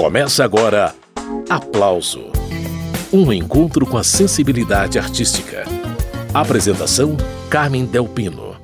Começa agora Aplauso Um encontro com a sensibilidade artística. Apresentação: Carmen Delpino.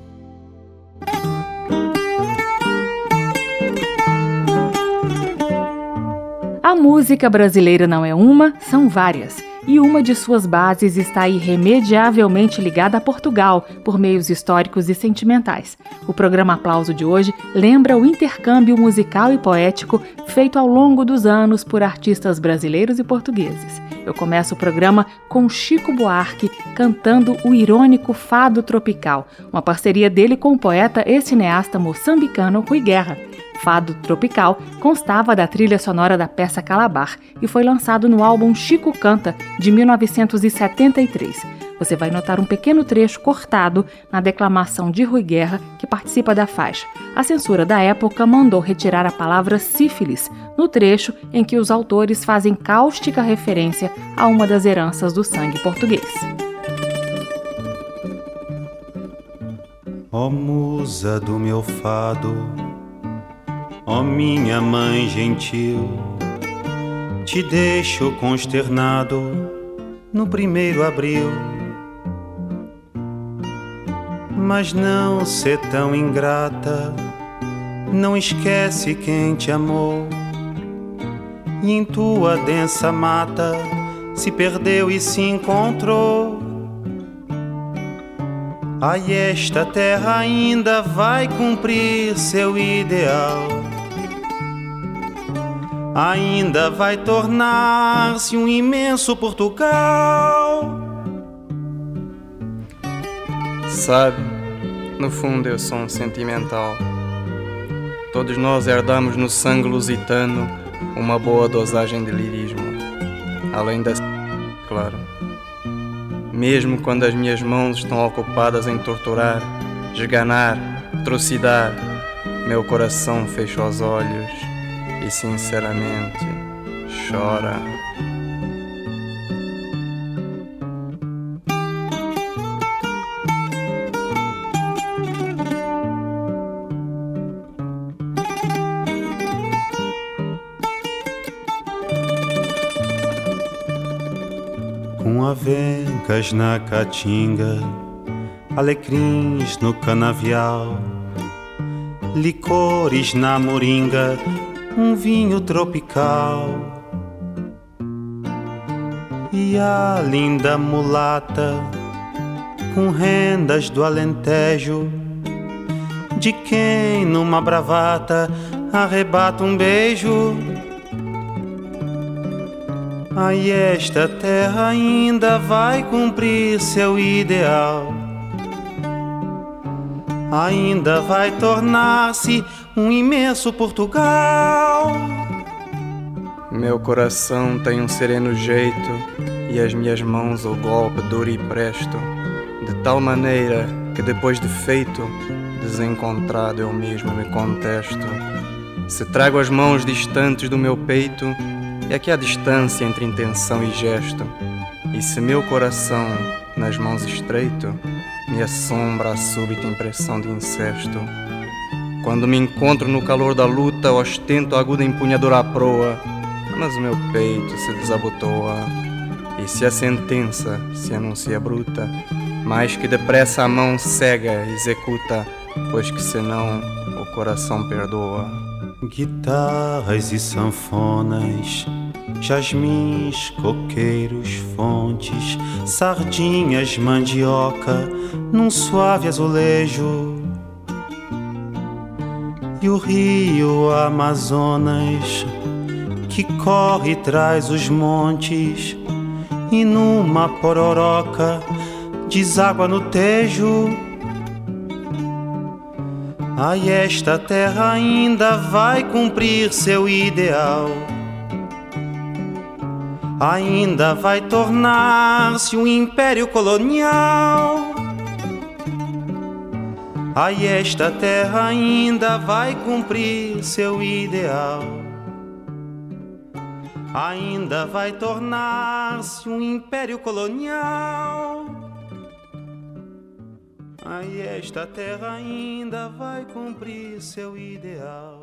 A música brasileira não é uma, são várias e uma de suas bases está irremediavelmente ligada a Portugal por meios históricos e sentimentais. O programa Aplauso de hoje lembra o intercâmbio musical e poético feito ao longo dos anos por artistas brasileiros e portugueses. Eu começo o programa com Chico Buarque cantando o irônico Fado Tropical, uma parceria dele com o poeta e cineasta moçambicano Rui Guerra. Fado Tropical constava da trilha sonora da peça Calabar e foi lançado no álbum Chico Canta, de 1973. Você vai notar um pequeno trecho cortado na declamação de Rui Guerra, que participa da faixa. A censura da época mandou retirar a palavra sífilis no trecho em que os autores fazem cáustica referência a uma das heranças do sangue português. Ó oh, musa do meu fado Ó oh, minha mãe gentil, te deixo consternado no primeiro abril. Mas não ser tão ingrata, não esquece quem te amou. E em tua densa mata se perdeu e se encontrou. Ai, esta terra ainda vai cumprir seu ideal ainda vai tornar-se um imenso Portugal. Sabe, no fundo eu sou um sentimental. Todos nós herdamos no sangue lusitano uma boa dosagem de lirismo, além da claro. Mesmo quando as minhas mãos estão ocupadas em torturar, esganar, trucidar, meu coração fecha os olhos e sinceramente chora. Com avencas na caatinga, alecrins no canavial, licores na moringa um vinho tropical. E a linda mulata com rendas do Alentejo, de quem numa bravata arrebata um beijo. Aí esta terra ainda vai cumprir seu ideal. Ainda vai tornar-se um imenso Portugal. Meu coração tem um sereno jeito e as minhas mãos o golpe duro e presto, de tal maneira que depois de feito, desencontrado eu mesmo me contesto. Se trago as mãos distantes do meu peito, é que há distância entre intenção e gesto. E se meu coração nas mãos estreito, me assombra a súbita impressão de incesto. Quando me encontro no calor da luta, ostento a aguda empunhadura à proa, mas meu peito se desabotoa. E se a sentença se anuncia bruta, mais que depressa a mão cega executa, pois que senão o coração perdoa. Guitarras e sanfonas, jasmins, coqueiros, fontes, sardinhas, mandioca, num suave azulejo e o rio Amazonas que corre e traz os montes e numa pororoca deságua no tejo. Ai, esta terra ainda vai cumprir seu ideal. Ainda vai tornar-se um império colonial. Ai, esta terra ainda vai cumprir seu ideal. Ainda vai tornar-se um império colonial. Ai, esta terra ainda vai cumprir seu ideal.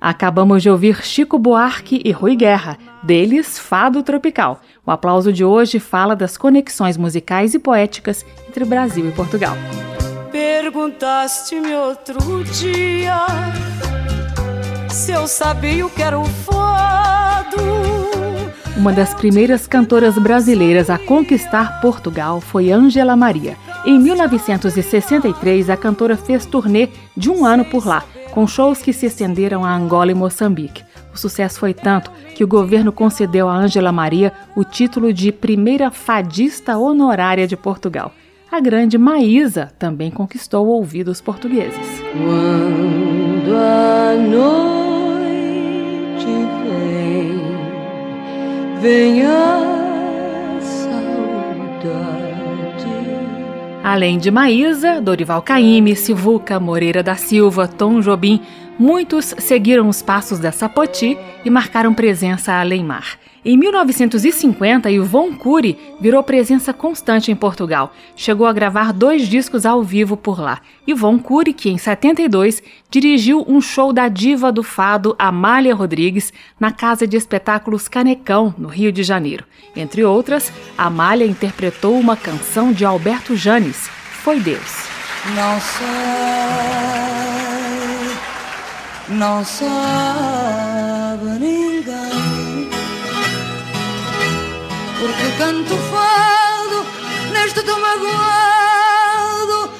Acabamos de ouvir Chico Buarque e Rui Guerra, deles Fado Tropical. O aplauso de hoje fala das conexões musicais e poéticas entre Brasil e Portugal. Perguntaste-me outro dia se eu sabia o que era o fado. Uma das primeiras cantoras brasileiras a conquistar Portugal foi Ângela Maria. Em 1963, a cantora fez turnê de um ano por lá, com shows que se estenderam a Angola e Moçambique. O sucesso foi tanto que o governo concedeu a Ângela Maria o título de primeira fadista honorária de Portugal. A grande Maísa também conquistou ouvidos portugueses. Quando a noite vem, vem a saudade. Além de Maísa, Dorival Caymmi, Sivuca, Moreira da Silva, Tom Jobim, muitos seguiram os passos da Sapoti e marcaram presença além mar. Em 1950, Yvonne Cury virou presença constante em Portugal. Chegou a gravar dois discos ao vivo por lá. Yvonne Cury, que em 72 dirigiu um show da diva do fado Amália Rodrigues na Casa de Espetáculos Canecão, no Rio de Janeiro. Entre outras, Amália interpretou uma canção de Alberto Janes, Foi Deus. Não sei, não sabe canto fado neste tão magoado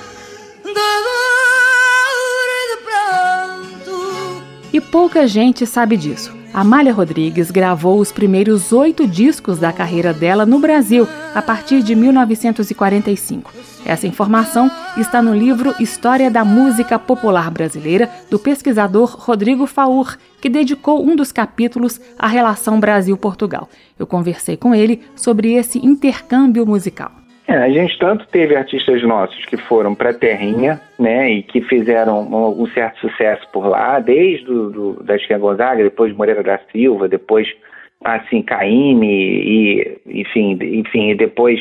de dor e de pranto. E pouca gente sabe disso. Amália Rodrigues gravou os primeiros oito discos da carreira dela no Brasil a partir de 1945. Essa informação está no livro História da Música Popular Brasileira, do pesquisador Rodrigo Faur, que dedicou um dos capítulos à relação Brasil-Portugal. Eu conversei com ele sobre esse intercâmbio musical. É, a gente tanto teve artistas nossos que foram para Terrinha, né, e que fizeram um, um, certo sucesso por lá, desde do, do, da Gonzaga, depois Moreira da Silva, depois, assim, Caíme, e, enfim, enfim, depois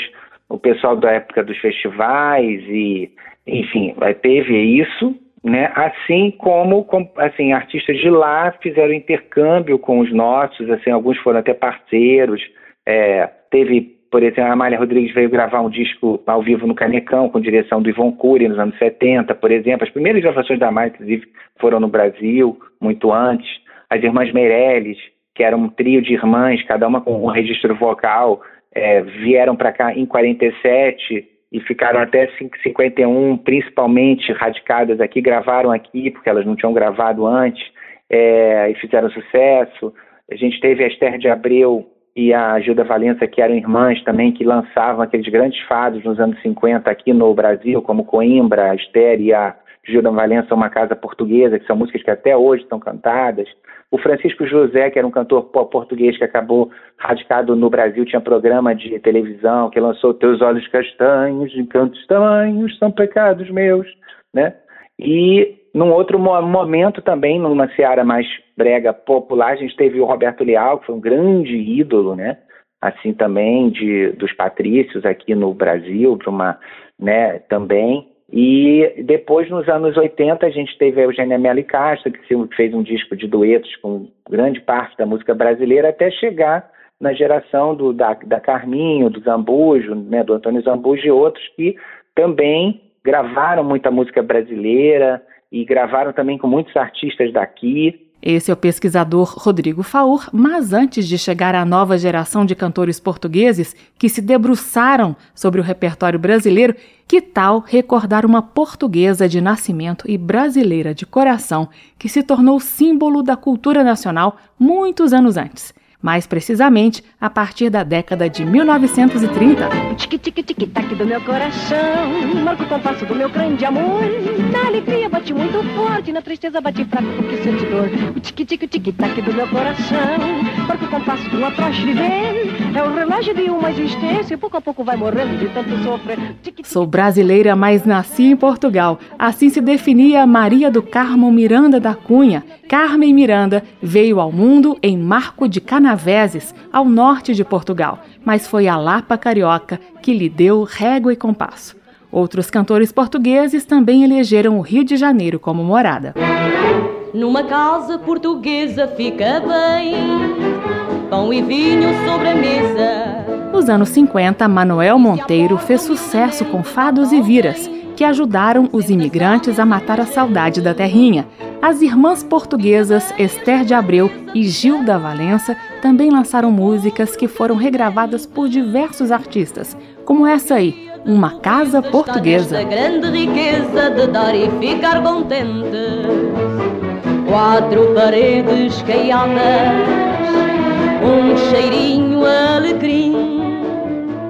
o pessoal da época dos festivais, e, enfim, teve isso, né, assim como, como assim, artistas de lá fizeram intercâmbio com os nossos, assim, alguns foram até parceiros, é, teve por exemplo, a Amália Rodrigues veio gravar um disco ao vivo no Canecão, com direção do Ivon Cury, nos anos 70, por exemplo. As primeiras gravações da Amália, inclusive, foram no Brasil, muito antes. As Irmãs Meirelles, que eram um trio de irmãs, cada uma com um registro vocal, é, vieram para cá em 47 e ficaram até 51, principalmente radicadas aqui, gravaram aqui, porque elas não tinham gravado antes, é, e fizeram sucesso. A gente teve a Esther de Abreu, e a Gilda Valença, que eram irmãs também, que lançavam aqueles grandes fados nos anos 50 aqui no Brasil, como Coimbra, a Esther e a Gilda Valença, Uma Casa Portuguesa, que são músicas que até hoje são cantadas. O Francisco José, que era um cantor português que acabou radicado no Brasil, tinha programa de televisão, que lançou Teus Olhos Castanhos, Encantos Tamanhos, São Pecados Meus, né? E num outro momento também, numa seara mais brega popular, a gente teve o Roberto Leal, que foi um grande ídolo, né? Assim também de dos patrícios aqui no Brasil, para uma, né, também. E depois, nos anos 80, a gente teve a Eugênia Melli Castro, que fez um disco de duetos com grande parte da música brasileira, até chegar na geração do, da, da Carminho, do Zambujo, né, do Antônio Zambujo e outros que também gravaram muita música brasileira, e gravaram também com muitos artistas daqui. Esse é o pesquisador Rodrigo Faur, mas antes de chegar à nova geração de cantores portugueses que se debruçaram sobre o repertório brasileiro, que tal recordar uma portuguesa de nascimento e brasileira de coração que se tornou símbolo da cultura nacional muitos anos antes? Mais precisamente a partir da década de 1930. O tique-tique-tique-tac do meu coração, marca o compasso do meu grande amor. Na alegria bate muito forte, na tristeza bate fraco porque sente dor. O tique-tique-tique-tac do meu coração, marca o compasso do atroz viver. É o relógio de uma existência pouco a pouco vai morrendo de tanto sofrer. Sou brasileira, mas nasci em Portugal. Assim se definia Maria do Carmo Miranda da Cunha. Carmen Miranda veio ao mundo em Marco de Canaveses Canaveses, ao norte de Portugal, mas foi a Lapa Carioca que lhe deu régua e compasso. Outros cantores portugueses também elegeram o Rio de Janeiro como morada. Numa casa portuguesa fica bem, pão e vinho sobre a mesa. Nos anos 50, Manuel Monteiro fez sucesso com fados e viras, que ajudaram os imigrantes a matar a saudade da terrinha. As irmãs portuguesas Esther de Abreu e Gilda Valença também lançaram músicas que foram regravadas por diversos artistas, como essa aí, Uma Casa Portuguesa. grande riqueza de dar e ficar contente. Quatro paredes caiadas, um cheirinho alecrim.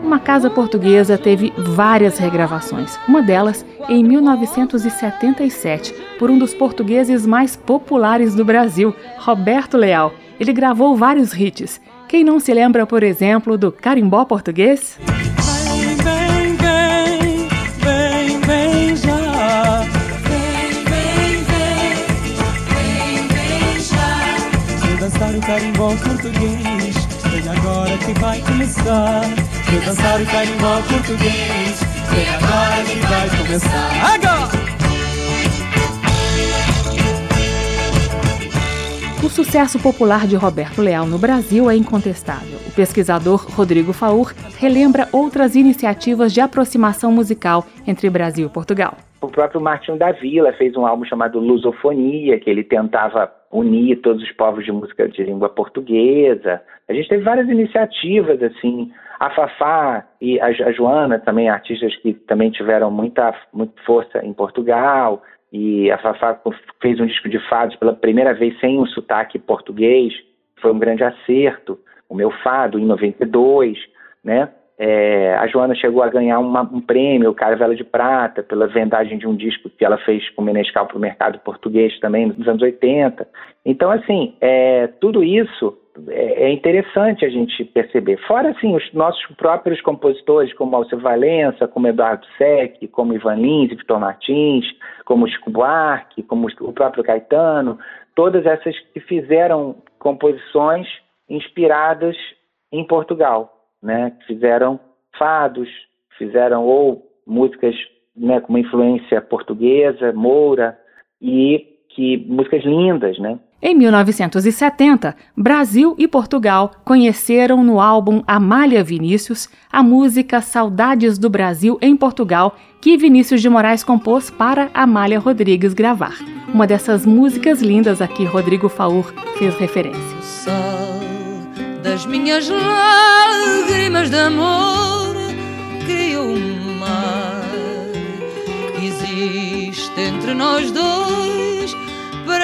Uma Casa Portuguesa teve várias regravações, uma delas em 1977, por um dos portugueses mais populares do Brasil, Roberto Leal. Ele gravou vários hits. Quem não se lembra, por exemplo, do Carimbó Português? Dançar o carimbó português. Vem agora que vai começar. Vou dançar o carimbó português. Vem agora que vai começar. Agora! O sucesso popular de Roberto Leal no Brasil é incontestável. O pesquisador Rodrigo Faur relembra outras iniciativas de aproximação musical entre Brasil e Portugal. O próprio Martinho da Vila fez um álbum chamado Lusofonia, que ele tentava unir todos os povos de música de língua portuguesa. A gente teve várias iniciativas, assim. A Fafá e a Joana, também artistas que também tiveram muita, muita força em Portugal. E a Fafá fez um disco de fados pela primeira vez sem um sotaque português. Foi um grande acerto. O meu fado, em 92, né? É, a Joana chegou a ganhar uma, um prêmio, o Caravela de Prata, pela vendagem de um disco que ela fez com o Menescal para o mercado português também, nos anos 80. Então, assim, é, tudo isso é, é, interessante a gente perceber. Fora, assim, os nossos próprios compositores, como Alceu Valença, como Eduardo Sec, como Ivan Lins e Vitor Martins, como Chico Buarque, como o próprio Caetano, todas essas que fizeram composições inspiradas em Portugal né, fizeram fados, fizeram ou músicas né, com uma influência portuguesa, moura, e que músicas lindas, né? Em 1970, Brasil e Portugal conheceram no álbum Amália Vinícius a música Saudades do Brasil em Portugal, que Vinícius de Moraes compôs para Amália Rodrigues gravar. Uma dessas músicas lindas a que Rodrigo Faur fez referência. O sol das minhas lágrimas de amor criou um mar existe entre nós dois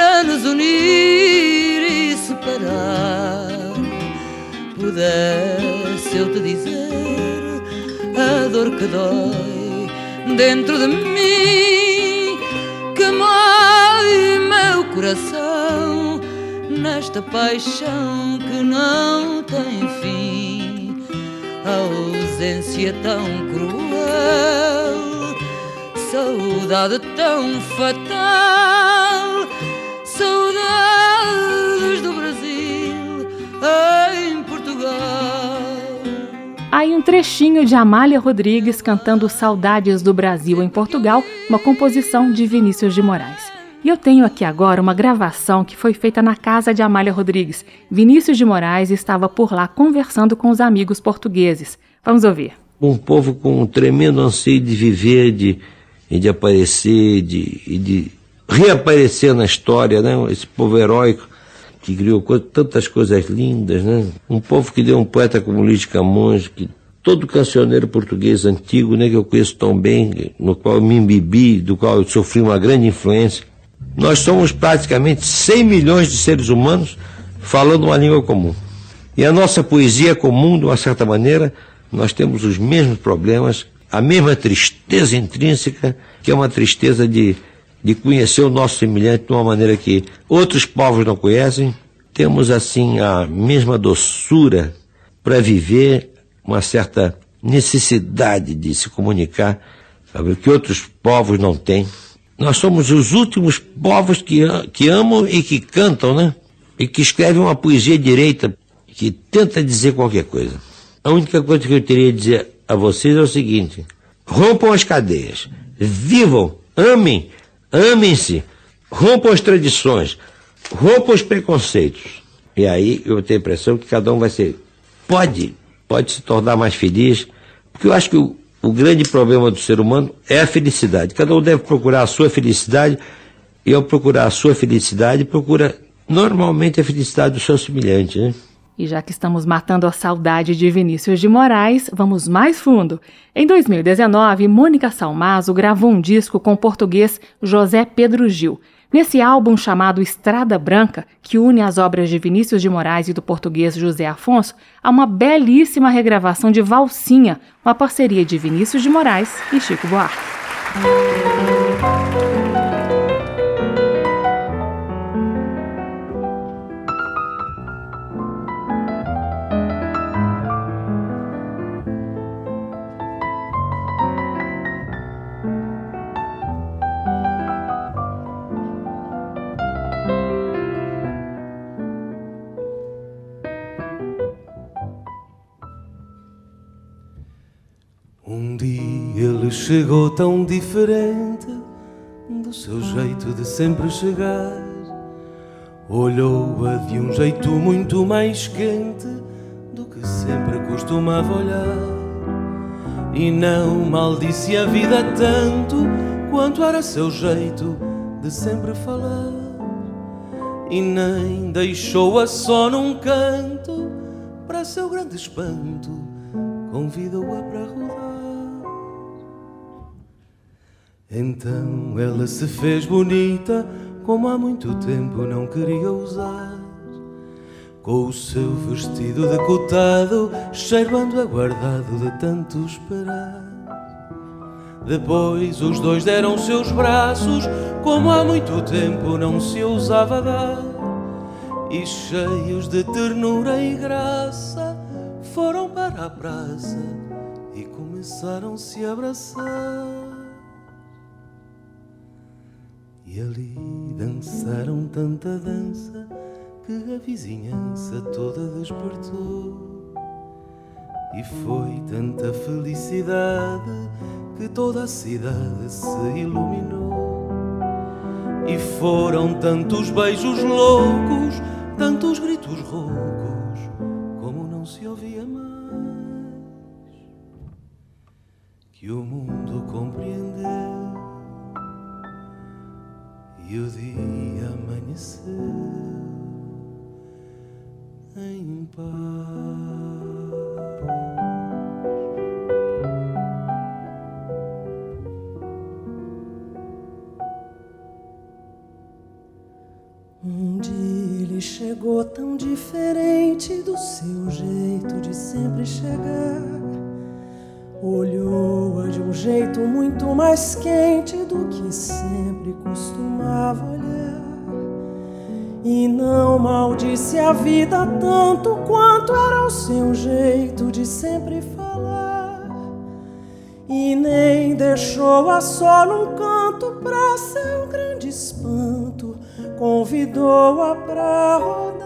para nos unir e separar. Pudesse eu te dizer a dor que dói dentro de mim, que morre meu coração nesta paixão que não tem fim. A ausência tão cruel, saudade tão fatal Saudades do Brasil em Portugal. Aí um trechinho de Amália Rodrigues cantando Saudades do Brasil em Portugal, uma composição de Vinícius de Moraes. E eu tenho aqui agora uma gravação que foi feita na casa de Amália Rodrigues. Vinícius de Moraes estava por lá conversando com os amigos portugueses. Vamos ouvir. Um povo com um tremendo anseio de viver, de, de aparecer, de, de reaparecer na história, né? Esse povo heróico que criou tantas coisas lindas, né? Um povo que deu um poeta como Luiz de Camões, que todo cancioneiro português antigo, né, que eu conheço tão bem, no qual eu me embebi, do qual eu sofri uma grande influência. Nós somos praticamente 100 milhões de seres humanos falando uma língua comum. E a nossa poesia é comum, de uma certa maneira, nós temos os mesmos problemas, a mesma tristeza intrínseca, que é uma tristeza de de conhecer o nosso semelhante de uma maneira que outros povos não conhecem. Temos, assim, a mesma doçura para viver uma certa necessidade de se comunicar, sabe, que outros povos não têm. Nós somos os últimos povos que, que amam e que cantam, né? E que escrevem uma poesia direita que tenta dizer qualquer coisa. A única coisa que eu teria a dizer a vocês é o seguinte: rompam as cadeias, vivam, amem, Amem-se, Rompam as tradições, rompam os preconceitos. E aí eu tenho a impressão que cada um vai ser. Pode, pode se tornar mais feliz, porque eu acho que o, o grande problema do ser humano é a felicidade. Cada um deve procurar a sua felicidade, e ao procurar a sua felicidade, procura normalmente a felicidade do seu semelhante, né? E já que estamos matando a saudade de Vinícius de Moraes, vamos mais fundo. Em 2019, Mônica Salmazo gravou um disco com o português José Pedro Gil. Nesse álbum chamado Estrada Branca, que une as obras de Vinícius de Moraes e do português José Afonso, há uma belíssima regravação de Valsinha, uma parceria de Vinícius de Moraes e Chico Buarque. Chegou tão diferente do seu jeito de sempre chegar. Olhou-a de um jeito muito mais quente do que sempre costumava olhar. E não maldisse a vida tanto quanto era seu jeito de sempre falar. E nem deixou-a só num canto, para seu grande espanto, convidou-a para rodar. Então ela se fez bonita, como há muito tempo não queria usar. Com o seu vestido decotado, cheirando aguardado de tanto esperar. Depois os dois deram seus braços, como há muito tempo não se ousava dar. E cheios de ternura e graça, foram para a praça e começaram-se a abraçar. E ali dançaram tanta dança que a vizinhança toda despertou. E foi tanta felicidade que toda a cidade se iluminou. E foram tantos beijos loucos, tantos gritos roucos, como não se ouvia mais. Que o mundo compreendeu e o dia amanheceu em paz. Um dia ele chegou tão diferente do seu jeito de sempre chegar Olhou-a de um jeito muito mais quente do que sempre costumava olhar. E não maldisse a vida tanto quanto era o seu jeito de sempre falar. E nem deixou-a só num canto pra seu grande espanto, convidou-a pra rodar.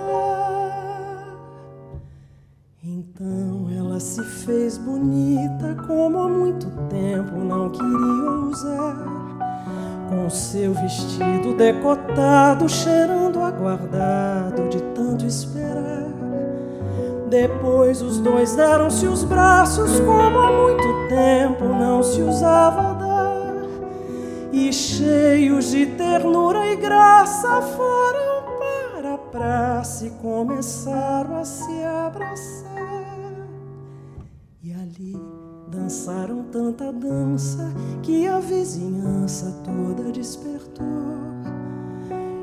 Fez bonita como há muito tempo não queria usar. Com seu vestido decotado, cheirando aguardado de tanto esperar. Depois os dois deram-se os braços como há muito tempo não se usava dar. E cheios de ternura e graça foram para a praça e começaram a se abraçar. Dançaram tanta dança que a vizinhança toda despertou.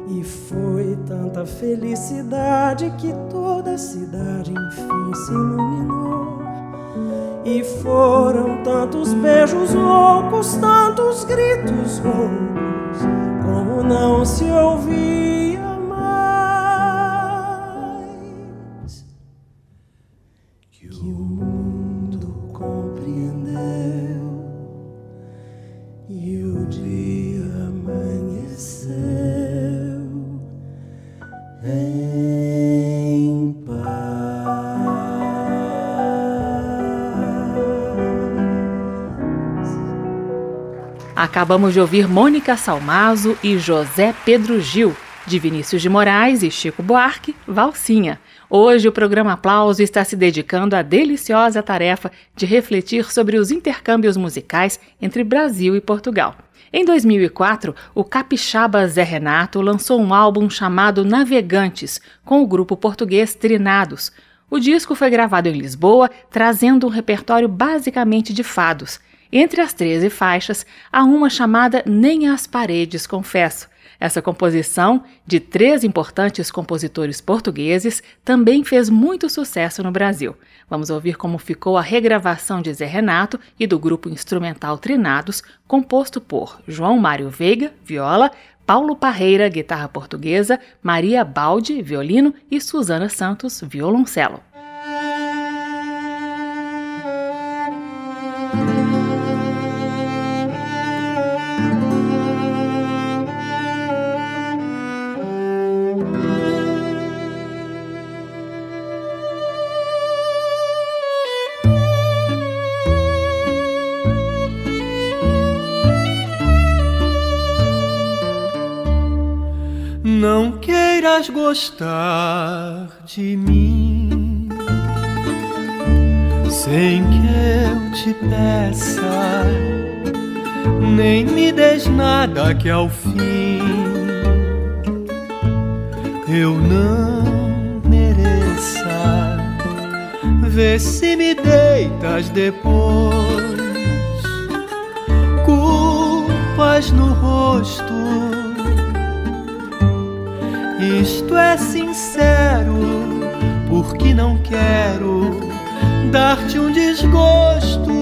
E foi tanta felicidade que toda a cidade enfim se iluminou. E foram tantos beijos loucos, tantos gritos roucos, como não se ouvia. Acabamos de ouvir Mônica Salmazo e José Pedro Gil, de Vinícius de Moraes e Chico Buarque, Valsinha. Hoje o programa Aplauso está se dedicando à deliciosa tarefa de refletir sobre os intercâmbios musicais entre Brasil e Portugal. Em 2004, o capixaba Zé Renato lançou um álbum chamado Navegantes, com o grupo português Trinados. O disco foi gravado em Lisboa, trazendo um repertório basicamente de fados. Entre as 13 faixas, há uma chamada Nem as Paredes Confesso, essa composição, de três importantes compositores portugueses, também fez muito sucesso no Brasil. Vamos ouvir como ficou a regravação de Zé Renato e do grupo instrumental Trinados, composto por João Mário Veiga, viola, Paulo Parreira, guitarra portuguesa, Maria Baldi, violino e Susana Santos, violoncelo. Queiras gostar de mim sem que eu te peça, nem me des nada que ao fim eu não mereça. Vê se me deitas depois, culpas no rosto isto é sincero, porque não quero dar-te um desgosto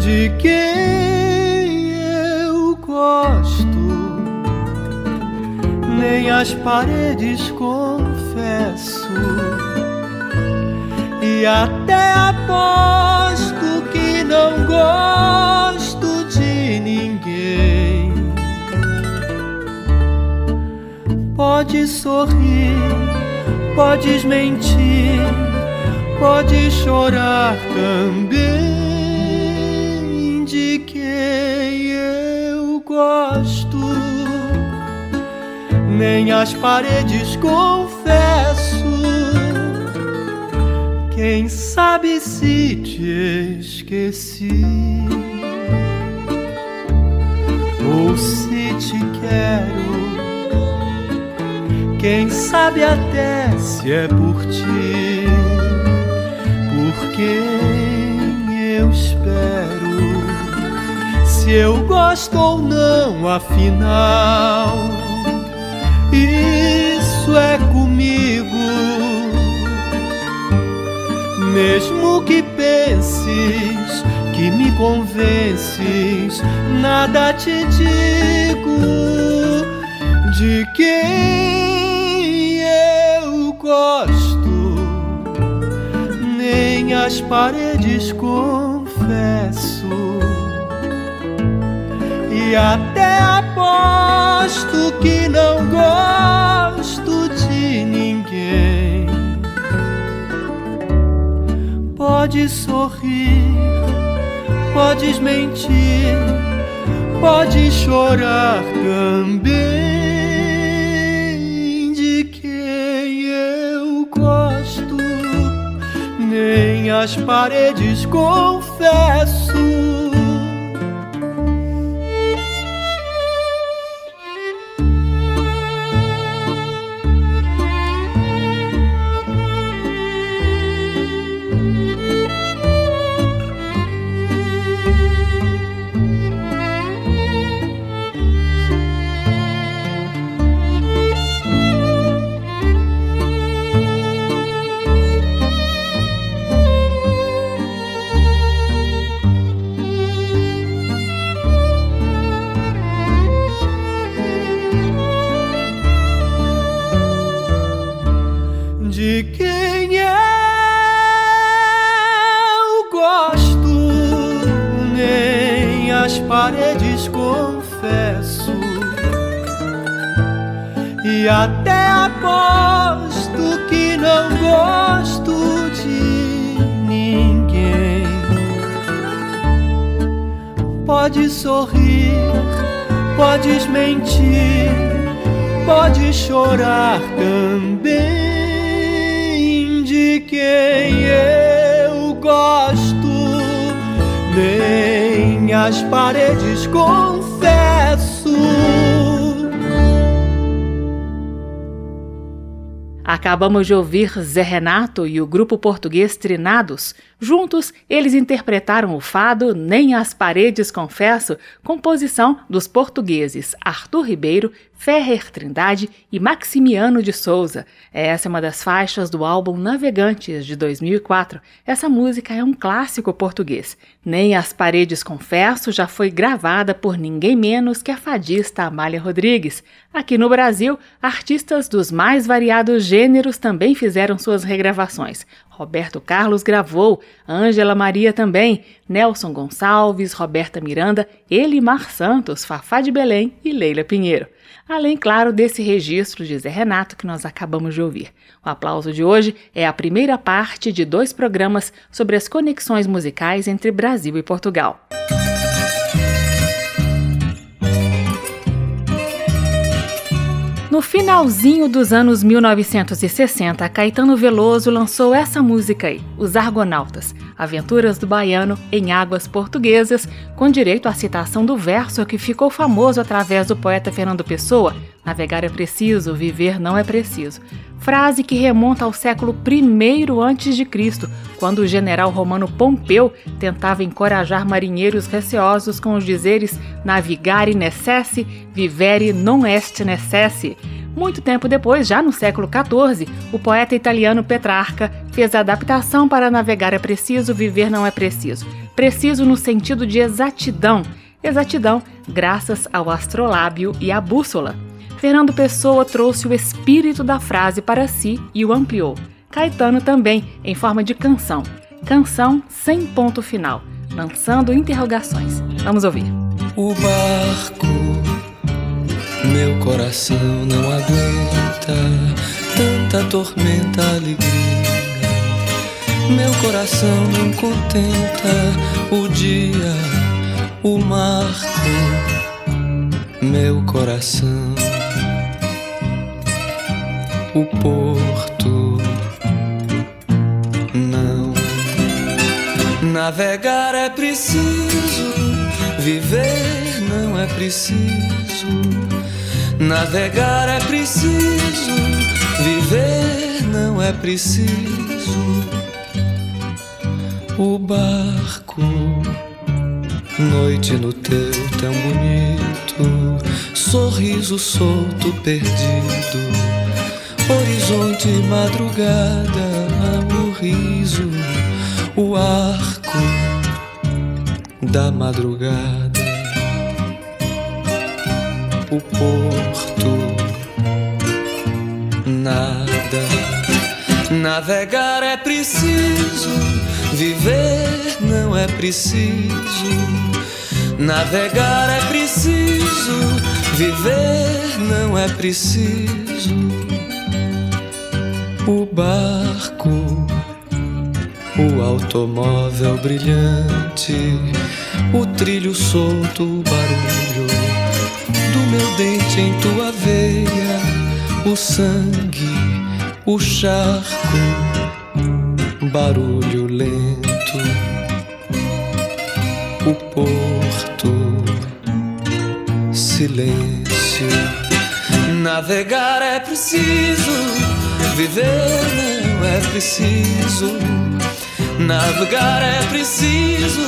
de quem eu gosto. Nem as paredes confesso, e até aposto que não gosto Pode sorrir, podes mentir, pode chorar também de quem eu gosto. Nem as paredes confesso. Quem sabe se te esqueci ou se te quero quem sabe até se é por ti, por quem eu espero, se eu gosto ou não, afinal, isso é comigo. Mesmo que penses que me convences, nada te digo de quem gosto, nem as paredes confesso, e até aposto que não gosto de ninguém. Pode sorrir, podes mentir, pode chorar também. Nem as paredes confesso Pode sorrir, podes mentir, pode chorar também de quem eu gosto. Nem as paredes confesso. Acabamos de ouvir Zé Renato e o grupo português Trinados. Juntos, eles interpretaram o fado Nem as Paredes Confesso, composição dos portugueses Arthur Ribeiro, Ferrer Trindade e Maximiano de Souza. Essa é uma das faixas do álbum Navegantes de 2004. Essa música é um clássico português. Nem as Paredes Confesso já foi gravada por ninguém menos que a fadista Amália Rodrigues. Aqui no Brasil, artistas dos mais variados gêneros também fizeram suas regravações. Roberto Carlos gravou, Ângela Maria também, Nelson Gonçalves, Roberta Miranda, Elimar Santos, Fafá de Belém e Leila Pinheiro. Além, claro, desse registro de Zé Renato que nós acabamos de ouvir. O aplauso de hoje é a primeira parte de dois programas sobre as conexões musicais entre Brasil e Portugal. No finalzinho dos anos 1960, Caetano Veloso lançou essa música aí, Os Argonautas, Aventuras do Baiano em Águas Portuguesas, com direito à citação do verso que ficou famoso através do poeta Fernando Pessoa, Navegar é preciso, viver não é preciso. Frase que remonta ao século I a.C., quando o general romano Pompeu tentava encorajar marinheiros receosos com os dizeres navigare necesse, vivere non est necesse. Muito tempo depois, já no século XIV, o poeta italiano Petrarca fez a adaptação para navegar é preciso, viver não é preciso. Preciso no sentido de exatidão. Exatidão graças ao astrolábio e à bússola. Fernando Pessoa trouxe o espírito da frase para si e o ampliou. Caetano também, em forma de canção. Canção sem ponto final, lançando interrogações. Vamos ouvir. O barco meu coração não aguenta tanta tormenta, alegria. Meu coração não contenta o dia, o marco. Meu coração, o porto. Não, navegar é preciso, viver não é preciso. Navegar é preciso, viver não é preciso. O barco, noite no teu tão bonito, sorriso solto perdido, horizonte madrugada, o riso, o arco da madrugada o porto. Nada, navegar é preciso, viver não é preciso. Navegar é preciso, viver não é preciso. O barco, o automóvel brilhante, o trilho solto, o barulho meu dente em tua veia, o sangue, o charco, barulho lento, o porto, silêncio. Navegar é preciso, viver não é preciso. Navegar é preciso,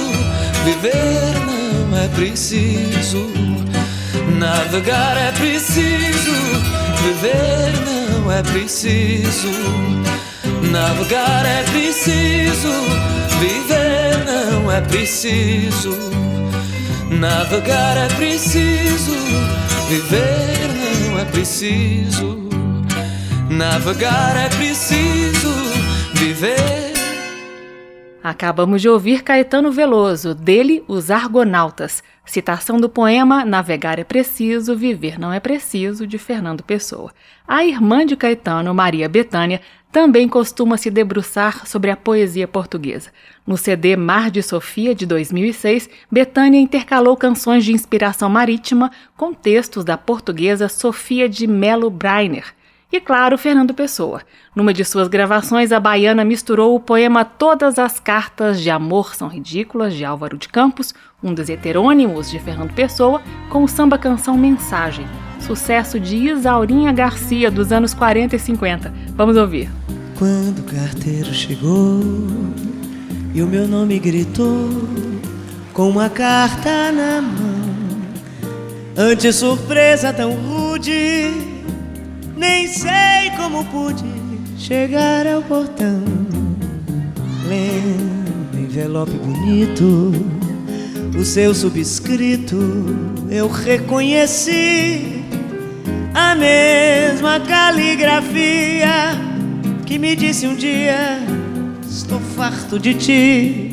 viver não é preciso. Navegar é preciso, viver não é preciso. Navegar é preciso, viver não é preciso. Navegar é preciso, viver não é preciso. Navegar é preciso, viver Acabamos de ouvir Caetano Veloso, dele Os Argonautas, citação do poema Navegar é preciso, viver não é preciso, de Fernando Pessoa. A irmã de Caetano, Maria Betânia, também costuma se debruçar sobre a poesia portuguesa. No CD Mar de Sofia, de 2006, Betânia intercalou canções de inspiração marítima com textos da portuguesa Sofia de Melo Breiner, e, claro, Fernando Pessoa. Numa de suas gravações, a baiana misturou o poema Todas as Cartas de Amor São Ridículas, de Álvaro de Campos, um dos heterônimos de Fernando Pessoa, com o samba-canção Mensagem, sucesso de Isaurinha Garcia, dos anos 40 e 50. Vamos ouvir. Quando o carteiro chegou e o meu nome gritou com uma carta na mão, ante surpresa tão rude nem sei como pude chegar ao portão. Lendo envelope bonito, o seu subscrito eu reconheci. A mesma caligrafia que me disse um dia: Estou farto de ti.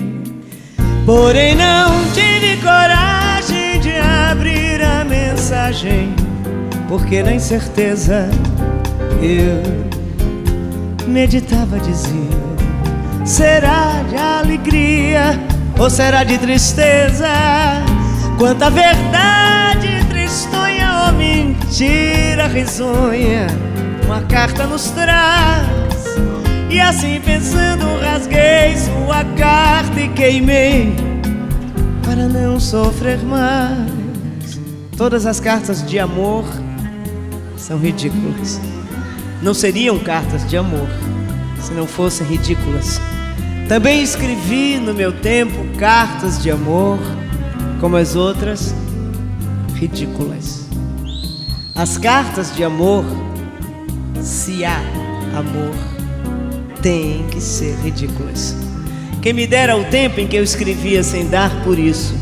Porém, não tive coragem de abrir a mensagem, porque na incerteza eu meditava, dizia: será de alegria ou será de tristeza? Quanta verdade tristonha ou mentira risonha, uma carta nos traz. E assim pensando, rasguei sua carta e queimei para não sofrer mais. Todas as cartas de amor são ridículas não seriam cartas de amor se não fossem ridículas. Também escrevi no meu tempo cartas de amor, como as outras, ridículas. As cartas de amor, se há amor, têm que ser ridículas. Quem me dera o tempo em que eu escrevia sem dar por isso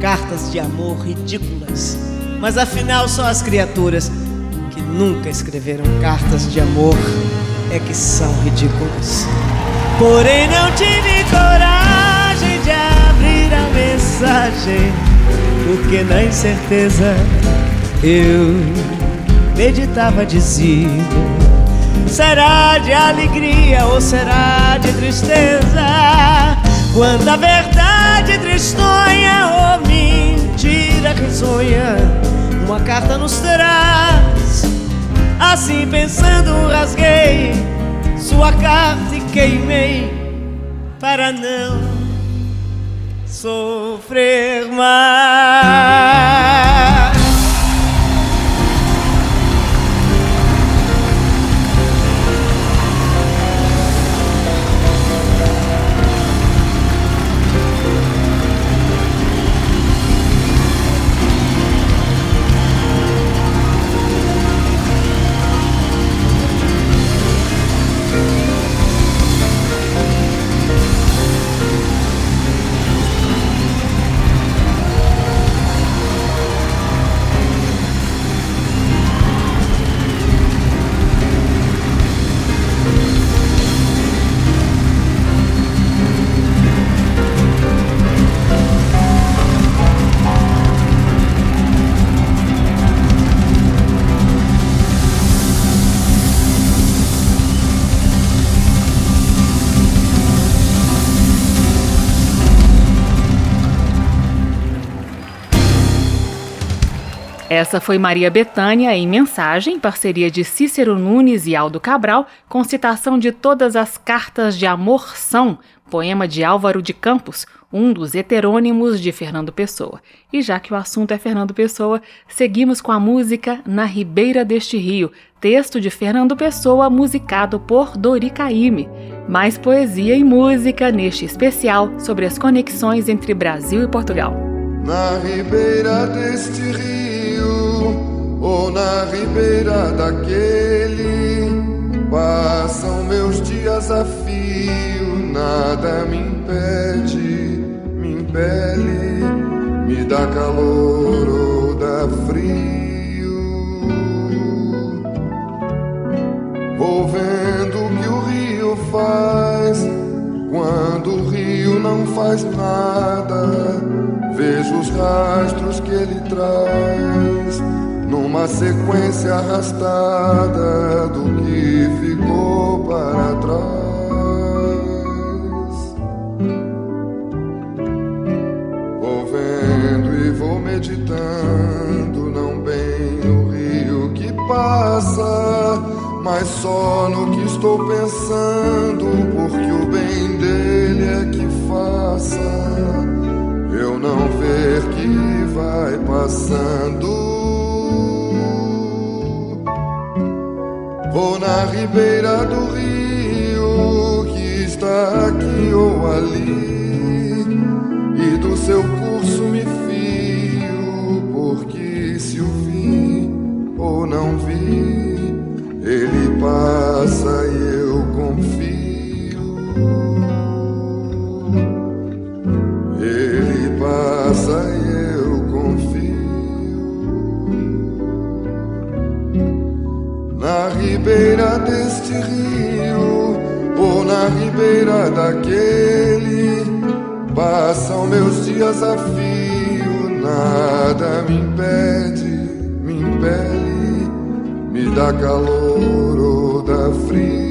cartas de amor ridículas. Mas afinal, só as criaturas nunca escreveram cartas de amor é que são ridículas. Porém, não tive coragem de abrir a mensagem, porque na incerteza eu meditava, dizia: será de alegria ou será de tristeza? Quanta verdade tristonha ou mentira risonha, uma carta nos traz Assim pensando, rasguei sua carta e queimei para não sofrer mais. Essa foi Maria Betânia em mensagem, parceria de Cícero Nunes e Aldo Cabral, com citação de todas as cartas de amor são, poema de Álvaro de Campos, um dos heterônimos de Fernando Pessoa. E já que o assunto é Fernando Pessoa, seguimos com a música Na Ribeira deste Rio, texto de Fernando Pessoa, musicado por Dori Caymmi. Mais poesia e música neste especial sobre as conexões entre Brasil e Portugal. Na ribeira deste rio ou na ribeira daquele. Passam meus dias a fio, nada me impede, me impele, me dá calor ou dá frio. Vou vendo o que o rio faz quando o rio não faz nada. Vejo os rastros que ele traz numa sequência arrastada do que ficou para trás. Vou vendo e vou meditando, não bem no rio que passa, mas só no que estou pensando, porque o bem dele é que faça eu não ver que vai passando. Vou na ribeira do rio que está aqui ou ali, e do seu curso me fio, porque se o vi ou não vi, ele passa e eu deste rio, ou na ribeira daquele, passam meus dias a fio, nada me impede, me impele, me dá calor ou dá frio.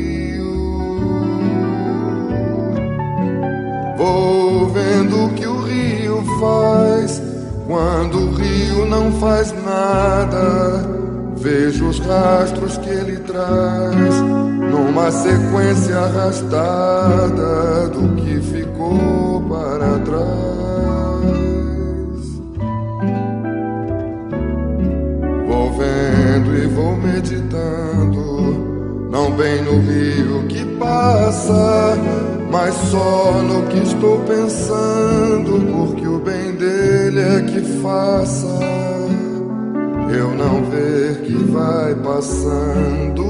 Vou vendo o que o rio faz quando o rio não faz nada. Vejo os rastros que ele traz numa sequência arrastada do que ficou para trás. Vou vendo e vou meditando, não bem no rio que passa mas só no que estou pensando, porque o bem dele é que faça eu não ver que vai passando.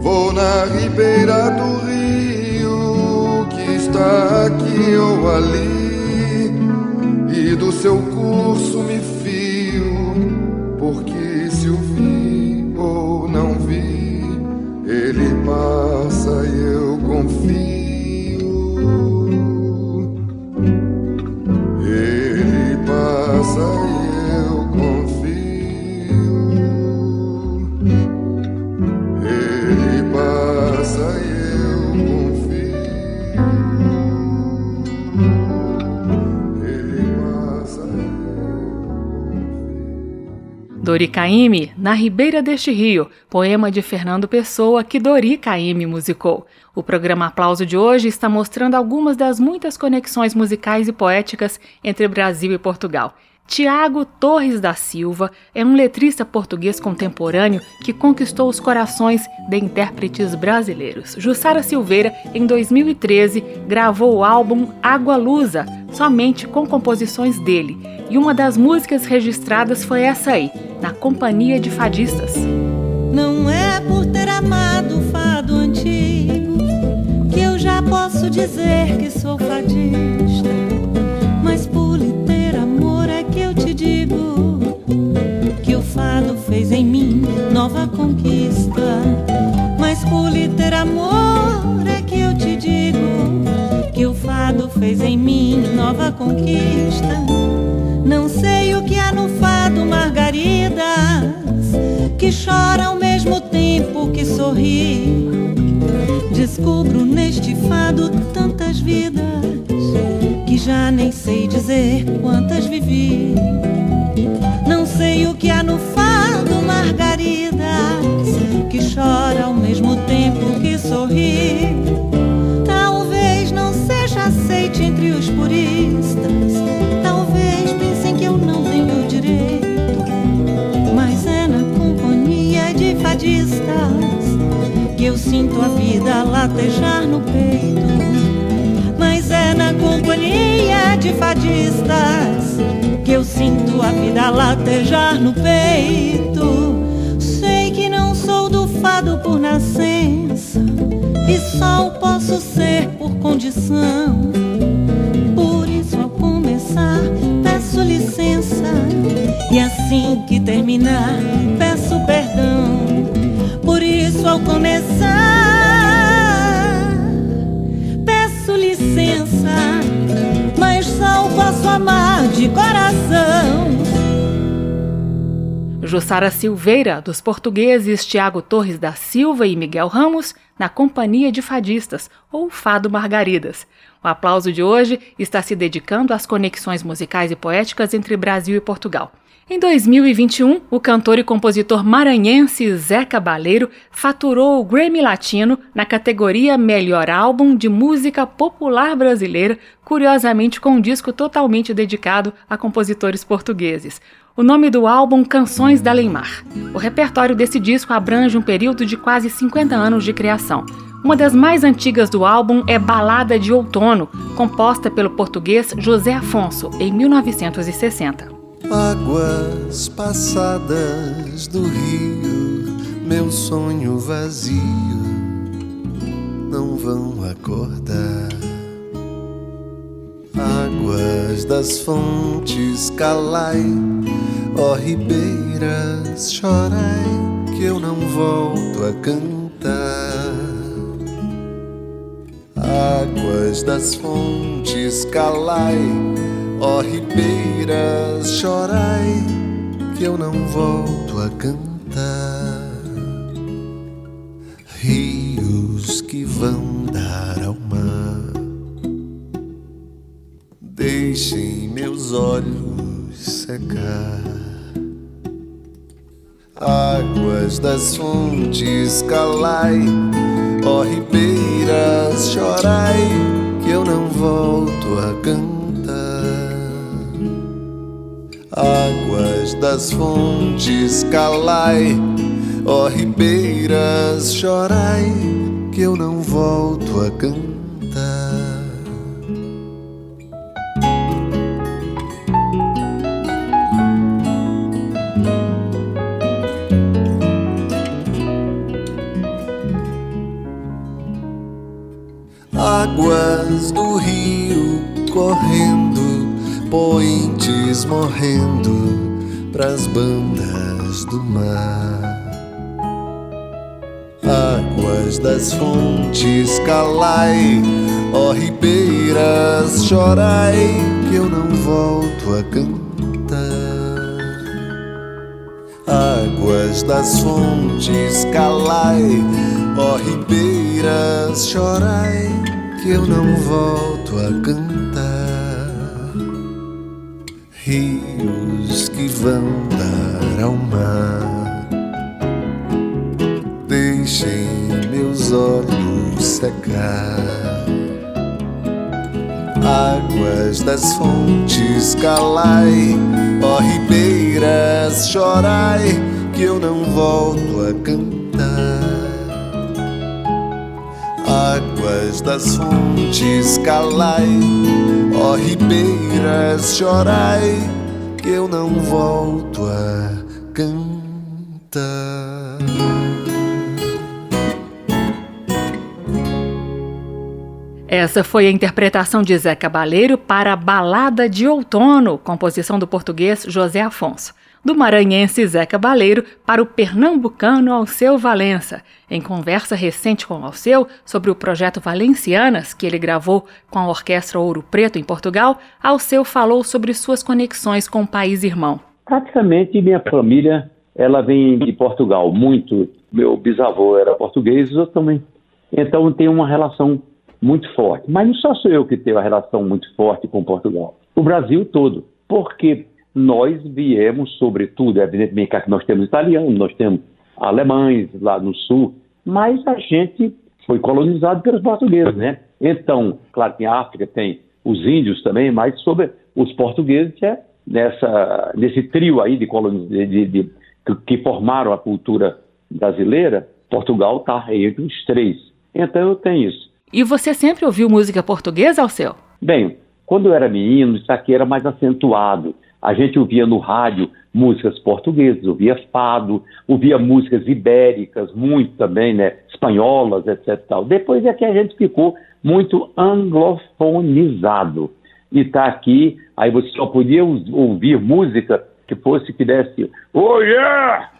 Vou na ribeira do rio que está aqui ou ali, e do seu curso me fio, porque se o vi ou não vi. Ele passa Dori Caymmi, Na Ribeira deste Rio, poema de Fernando Pessoa que Dori Caymmi musicou. O programa Aplauso de hoje está mostrando algumas das muitas conexões musicais e poéticas entre Brasil e Portugal. Tiago Torres da Silva é um letrista português contemporâneo que conquistou os corações de intérpretes brasileiros. Jussara Silveira, em 2013, gravou o álbum Água Lusa, somente com composições dele, e uma das músicas registradas foi essa aí, Na Companhia de Fadistas. Não é por ter amado o fado antigo que eu já posso dizer que sou fadista, fado fez em mim nova conquista. Mas por ter amor é que eu te digo que o fado fez em mim nova conquista. Não sei o que há no fado, Margaridas, que chora ao mesmo tempo que sorri. Descubro neste fado tantas vidas que já nem sei dizer quantas vivi. Sei o que há no fado, Margaridas, que chora ao mesmo tempo que sorri. Talvez não seja aceite entre os puristas. Talvez pensem que eu não tenho direito. Mas é na companhia de fadistas que eu sinto a vida latejar no peito. Na companhia de fadistas que eu sinto a vida latejar no peito. Sei que não sou do fado por nascença e só o posso ser por condição. Por isso, ao começar, peço licença e assim que terminar, peço perdão. Por isso, ao começar, Jussara Silveira, dos portugueses Tiago Torres da Silva e Miguel Ramos, na Companhia de Fadistas, ou Fado Margaridas. O aplauso de hoje está se dedicando às conexões musicais e poéticas entre Brasil e Portugal. Em 2021, o cantor e compositor maranhense Zé Cabaleiro faturou o Grammy Latino na categoria Melhor Álbum de Música Popular Brasileira, curiosamente com um disco totalmente dedicado a compositores portugueses. O nome do álbum Canções da Leimar. O repertório desse disco abrange um período de quase 50 anos de criação. Uma das mais antigas do álbum é Balada de Outono, composta pelo português José Afonso, em 1960. Águas passadas do rio, meu sonho vazio, não vão acordar. Águas das fontes, calai, ó ribeiras, chorai, que eu não volto a cantar. Águas das fontes, calai, ó ribeiras, chorai, que eu não volto a cantar. Rios que vão dar ao mar, deixem meus olhos secar. Águas das fontes, calai, ó ribeiras, chorai, que eu não volto a cantar. Águas das fontes, calai, ó ribeiras, chorai, que eu não volto a cantar. Do mar. Águas das fontes, calai, ó ribeiras, chorai, que eu não volto a cantar. Águas das fontes, calai, ó ribeiras, chorai, que eu não volto a cantar. Rios que vão dar ao mar, deixem meus olhos secar. Águas das fontes, calai, ó ribeiras, chorai, que eu não volto a cantar. Águas das fontes, calai, ó ribeiras, chorai, que eu não volto a Essa foi a interpretação de Zé Cabaleiro para Balada de Outono, composição do português José Afonso. Do maranhense Zé Cabaleiro para o pernambucano Alceu Valença. Em conversa recente com Alceu sobre o projeto Valencianas, que ele gravou com a Orquestra Ouro Preto em Portugal, Alceu falou sobre suas conexões com o país irmão. Praticamente minha família ela vem de Portugal, muito. Meu bisavô era português, eu também. Então tem uma relação muito forte. Mas não só sou eu que tenho uma relação muito forte com Portugal. O Brasil todo. Porque nós viemos, sobretudo, evidentemente que nós temos italianos, nós temos alemães lá no sul, mas a gente foi colonizado pelos portugueses, né? Então, claro que em África tem os índios também, mas sobre os portugueses é nessa, nesse trio aí de, coloniz... de, de, de que formaram a cultura brasileira, Portugal está entre os três. Então eu tenho isso. E você sempre ouviu música portuguesa, Alceu? Bem, quando eu era menino, isso aqui era mais acentuado. A gente ouvia no rádio músicas portuguesas, ouvia fado, ouvia músicas ibéricas, muito também, né, espanholas, etc. Tal. Depois é que a gente ficou muito anglofonizado. E está aqui, aí você só podia ouvir música que fosse que desse, oh yeah!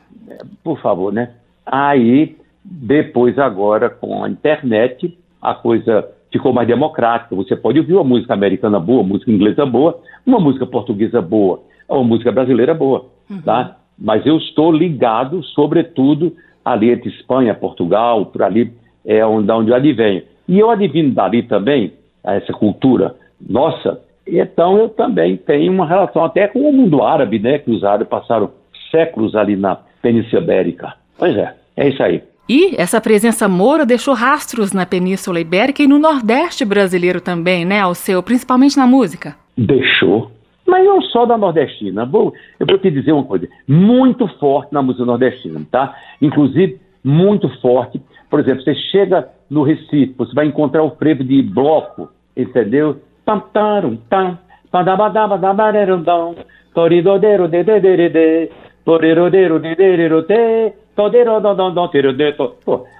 Por favor, né? Aí, depois agora com a internet, a coisa ficou mais democrática. Você pode ouvir uma música americana boa, música inglesa boa, uma música portuguesa boa, uma música brasileira boa, uhum. tá? Mas eu estou ligado, sobretudo, ali entre Espanha, Portugal, por ali é onde, onde eu advenho. E eu adivino dali também, essa cultura nossa, então eu também tenho uma relação até com o mundo árabe, né? Que os árabes passaram séculos ali na Península Ibérica. Pois é, é isso aí. E essa presença moura deixou rastros na Península Ibérica e no Nordeste brasileiro também, né, Alceu? Principalmente na música. Deixou. Mas não só da nordestina. Vou, eu vou te dizer uma coisa. Muito forte na música nordestina, tá? Inclusive, muito forte. Por exemplo, você chega no Recife, você vai encontrar o frevo de bloco, entendeu? Tam, tarum, tam, padabadabadabarerundão, toridodeiro, dedederede, torirodeiro, dedererote,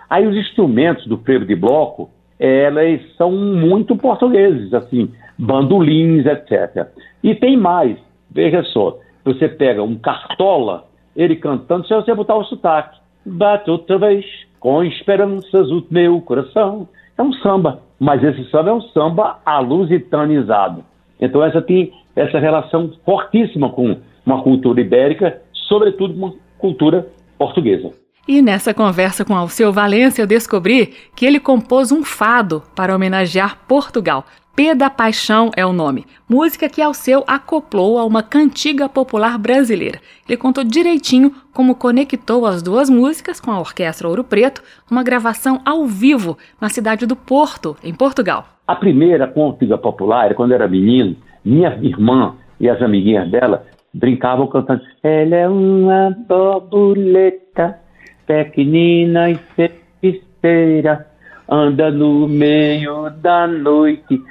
Aí os instrumentos do frevo de bloco, elas são muito portugueses, assim, bandolins, etc. E tem mais, veja só, você pega um cartola, ele cantando, se você botar o sotaque, bate outra vez, com esperanças o meu coração. É um samba, mas esse samba é um samba alusitanizado. Então essa tem essa relação fortíssima com uma cultura ibérica, sobretudo uma cultura portuguesa. E nessa conversa com Alceu Valença eu descobri que ele compôs um fado para homenagear Portugal. P da Paixão é o nome, música que Alceu acoplou a uma cantiga popular brasileira. Ele contou direitinho como conectou as duas músicas com a Orquestra Ouro Preto, uma gravação ao vivo na cidade do Porto, em Portugal. A primeira cantiga popular, quando eu era menino, minha irmã e as amiguinhas dela brincavam cantando Ela é uma borboleta pequenina e feiticeira, anda no meio da noite,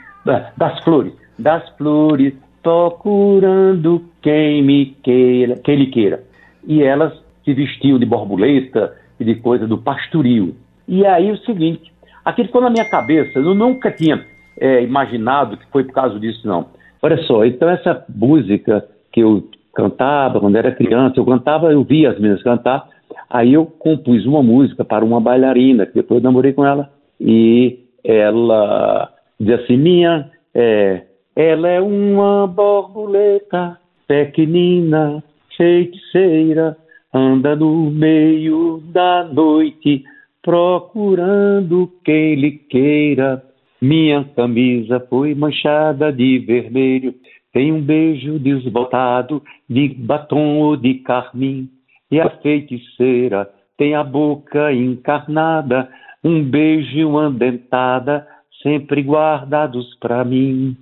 das flores, das flores, procurando quem me queira, quem lhe queira. E elas se vestiam de borboleta e de coisa do pastoril. E aí o seguinte, aquilo ficou na minha cabeça, eu nunca tinha é, imaginado que foi por causa disso, não. Olha só, então essa música que eu cantava quando era criança, eu cantava, eu via as meninas cantar, aí eu compus uma música para uma bailarina, que depois eu namorei com ela, e ela diz assim, minha, é, ela é uma borboleta pequenina, feiticeira, anda no meio da noite, procurando quem lhe queira. Minha camisa foi manchada de vermelho, tem um beijo desbotado de batom ou de carmim. E a feiticeira tem a boca encarnada, um beijo e uma dentada, sempre guardados para mim.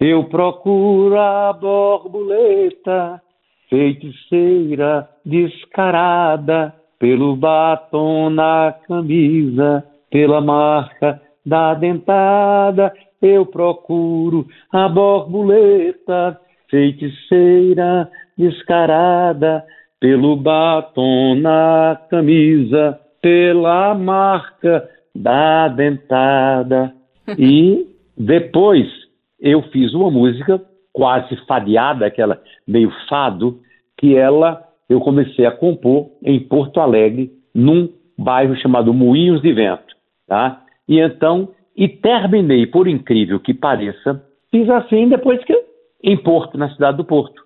Eu procuro a borboleta, feiticeira descarada, pelo batom na camisa, pela marca da dentada, eu procuro a borboleta, feiticeira descarada, pelo batom na camisa, pela marca da dentada. E depois eu fiz uma música quase fadiada, aquela meio fado, que ela eu comecei a compor em Porto Alegre, num bairro chamado Moinhos de Vento, tá? E então e terminei, por incrível que pareça, fiz assim depois que em Porto, na cidade do Porto,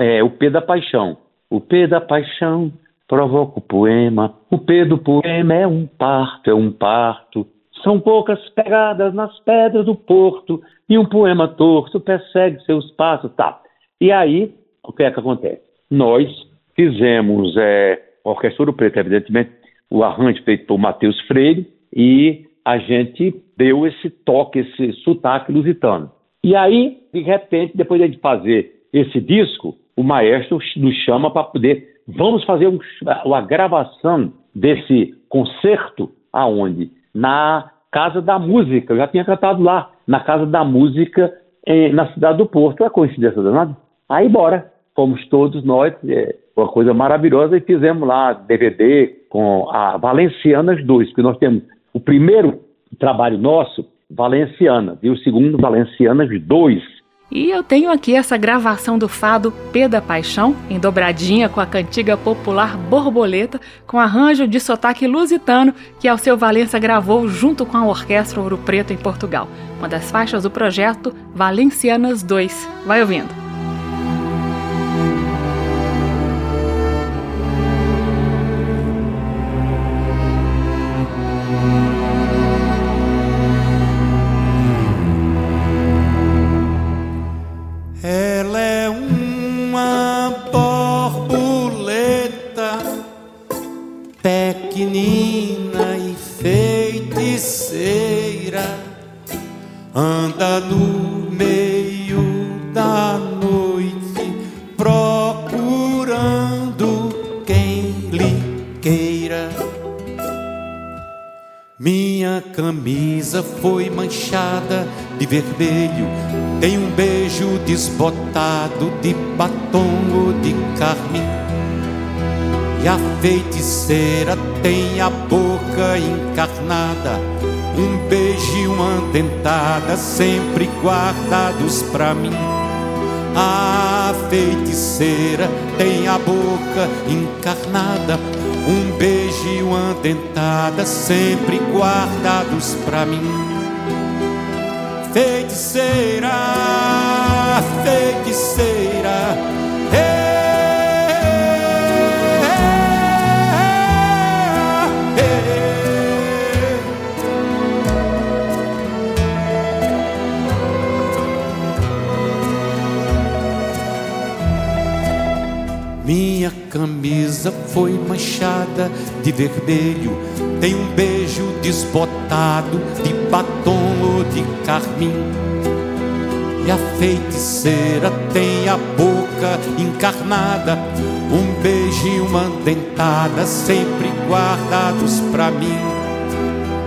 é, o P da Paixão. O P da Paixão provoca o poema. O P do poema é um parto, é um parto. São poucas pegadas nas pedras do porto e um poema torto persegue seus passos, tá? E aí, o que é que acontece? Nós fizemos, é, Orquestra Ouro Preto, evidentemente, o arranjo feito por Matheus Freire e a gente deu esse toque, esse sotaque lusitano. E aí, de repente, depois de fazer esse disco, o maestro nos chama para poder, vamos fazer um, uma gravação desse concerto aonde? Na Casa da Música. Eu já tinha cantado lá, na Casa da Música, eh, na cidade do Porto. É coincidência danada? Aí, bora. Fomos todos nós, é, uma coisa maravilhosa, e fizemos lá DVD com a Valencianas 2, porque nós temos o primeiro trabalho nosso, Valenciana, e o segundo, Valencianas 2. E eu tenho aqui essa gravação do fado P da Paixão, em dobradinha com a cantiga popular Borboleta, com arranjo de sotaque lusitano que Alceu Valença gravou junto com a Orquestra Ouro Preto em Portugal, uma das faixas do projeto Valencianas 2. Vai ouvindo. Vermelho tem um beijo desbotado de batom de carmim. E a feiticeira tem a boca encarnada, um beijo e uma dentada sempre guardados pra mim. A feiticeira tem a boca encarnada, um beijo e uma dentada sempre guardados pra mim feiticeira, feiticeira. Minha camisa foi manchada de vermelho, tem um beijo desbotado de batom ou de carmim. E a feiticeira tem a boca encarnada, um beijo e uma dentada sempre guardados pra mim.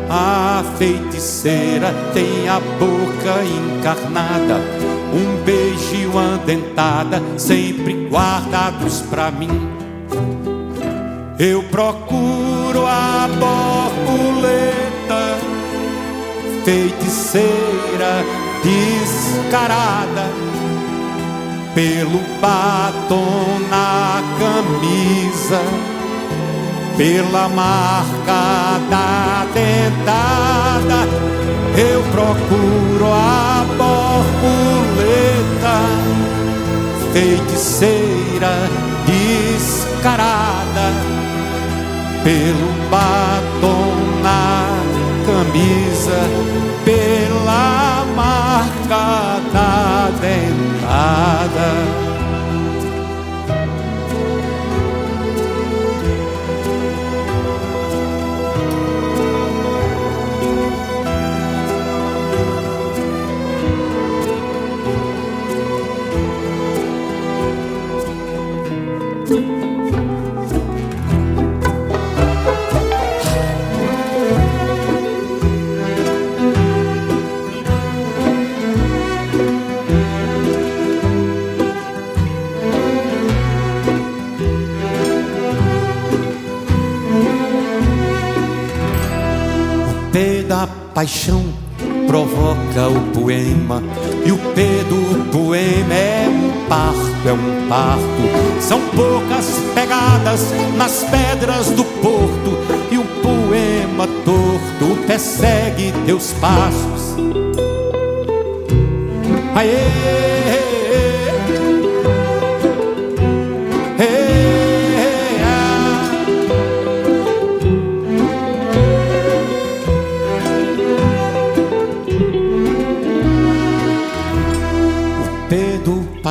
A feiticeira tem a boca encarnada, um beijo e uma dentada sempre guardados pra mim. Eu procuro a borboleta feiticeira descarada pelo batom na camisa, pela marca da dentada. Eu procuro a borboleta, feiticeira descarada pelo batom na camisa pela marca da dentada. Paixão provoca o poema e o P do poema é um parto, é um parto. São poucas pegadas nas pedras do porto e o poema torto persegue teus passos. Aê!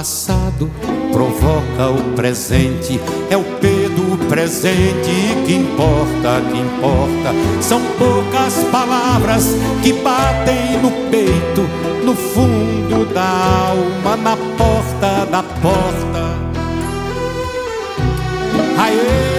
Passado provoca o presente. É o P do presente que importa, que importa. São poucas palavras que batem no peito, no fundo da alma, na porta da porta. Aê!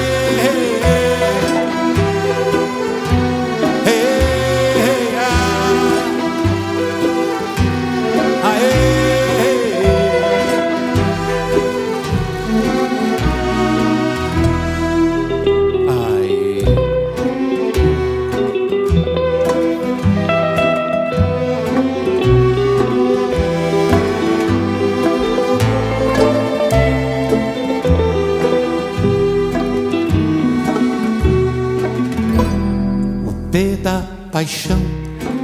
Paixão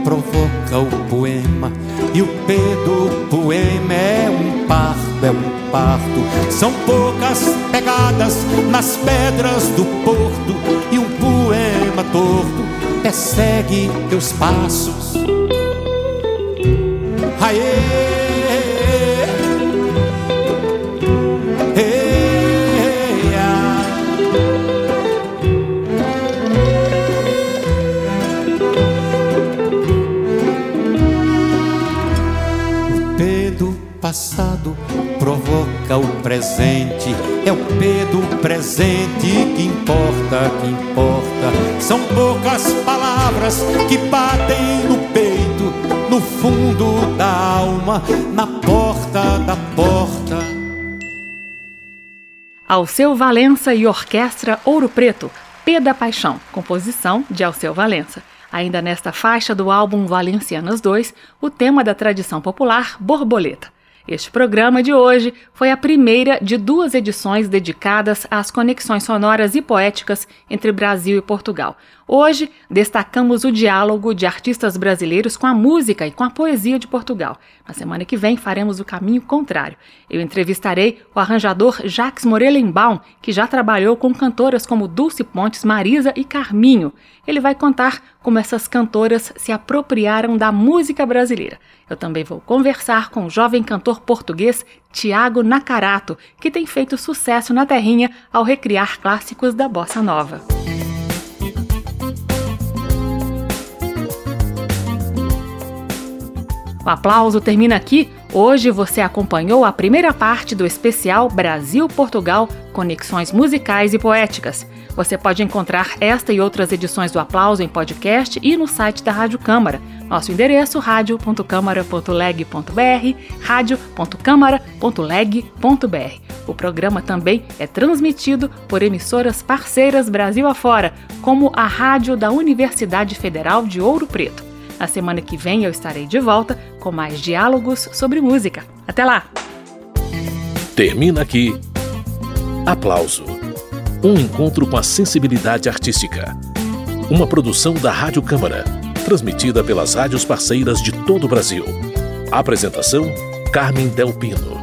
provoca o poema e o P do poema é um pardo, é um parto. São poucas pegadas nas pedras do porto e um poema torto persegue teus passos. Aê! Provoca o presente. É o P do presente que importa, que importa. São poucas palavras que batem no peito, no fundo da alma, na porta da porta. Alceu Valença e Orquestra Ouro Preto, P da Paixão, composição de Alceu Valença. Ainda nesta faixa do álbum Valencianas 2, o tema da tradição popular, borboleta. Este programa de hoje foi a primeira de duas edições dedicadas às conexões sonoras e poéticas entre Brasil e Portugal. Hoje, destacamos o diálogo de artistas brasileiros com a música e com a poesia de Portugal. Na semana que vem, faremos o caminho contrário. Eu entrevistarei o arranjador Jacques Morelenbaum, que já trabalhou com cantoras como Dulce Pontes, Marisa e Carminho. Ele vai contar como essas cantoras se apropriaram da música brasileira. Eu também vou conversar com o jovem cantor português Tiago Nacarato, que tem feito sucesso na terrinha ao recriar clássicos da bossa nova. O aplauso termina aqui. Hoje você acompanhou a primeira parte do especial Brasil-Portugal Conexões Musicais e Poéticas. Você pode encontrar esta e outras edições do Aplauso em podcast e no site da Rádio Câmara. Nosso endereço radio.câmara.leg.br, radio.câmara.leg.br. O programa também é transmitido por emissoras parceiras Brasil afora, como a Rádio da Universidade Federal de Ouro Preto. Na semana que vem eu estarei de volta com mais diálogos sobre música. Até lá! Termina aqui. Aplauso. Um encontro com a sensibilidade artística. Uma produção da Rádio Câmara, transmitida pelas rádios parceiras de todo o Brasil. Apresentação: Carmen Del Pino.